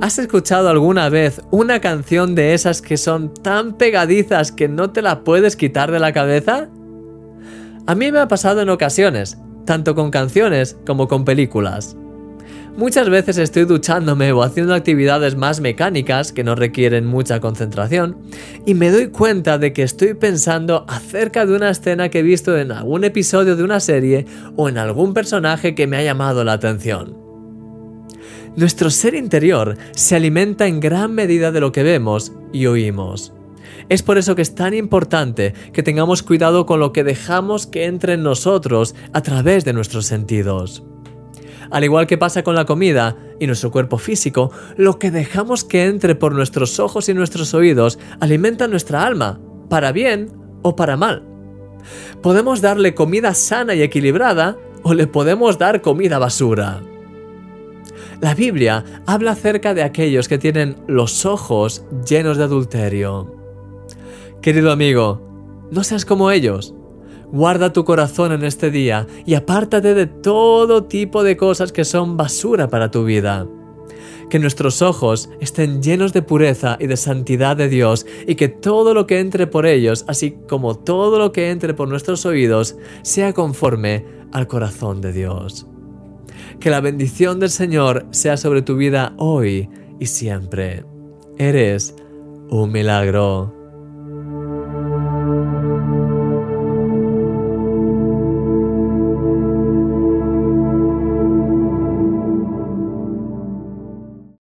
¿Has escuchado alguna vez una canción de esas que son tan pegadizas que no te la puedes quitar de la cabeza? A mí me ha pasado en ocasiones, tanto con canciones como con películas. Muchas veces estoy duchándome o haciendo actividades más mecánicas que no requieren mucha concentración y me doy cuenta de que estoy pensando acerca de una escena que he visto en algún episodio de una serie o en algún personaje que me ha llamado la atención. Nuestro ser interior se alimenta en gran medida de lo que vemos y oímos. Es por eso que es tan importante que tengamos cuidado con lo que dejamos que entre en nosotros a través de nuestros sentidos. Al igual que pasa con la comida y nuestro cuerpo físico, lo que dejamos que entre por nuestros ojos y nuestros oídos alimenta nuestra alma, para bien o para mal. Podemos darle comida sana y equilibrada o le podemos dar comida basura. La Biblia habla acerca de aquellos que tienen los ojos llenos de adulterio. Querido amigo, no seas como ellos. Guarda tu corazón en este día y apártate de todo tipo de cosas que son basura para tu vida. Que nuestros ojos estén llenos de pureza y de santidad de Dios y que todo lo que entre por ellos, así como todo lo que entre por nuestros oídos, sea conforme al corazón de Dios. Que la bendición del Señor sea sobre tu vida hoy y siempre. Eres un milagro.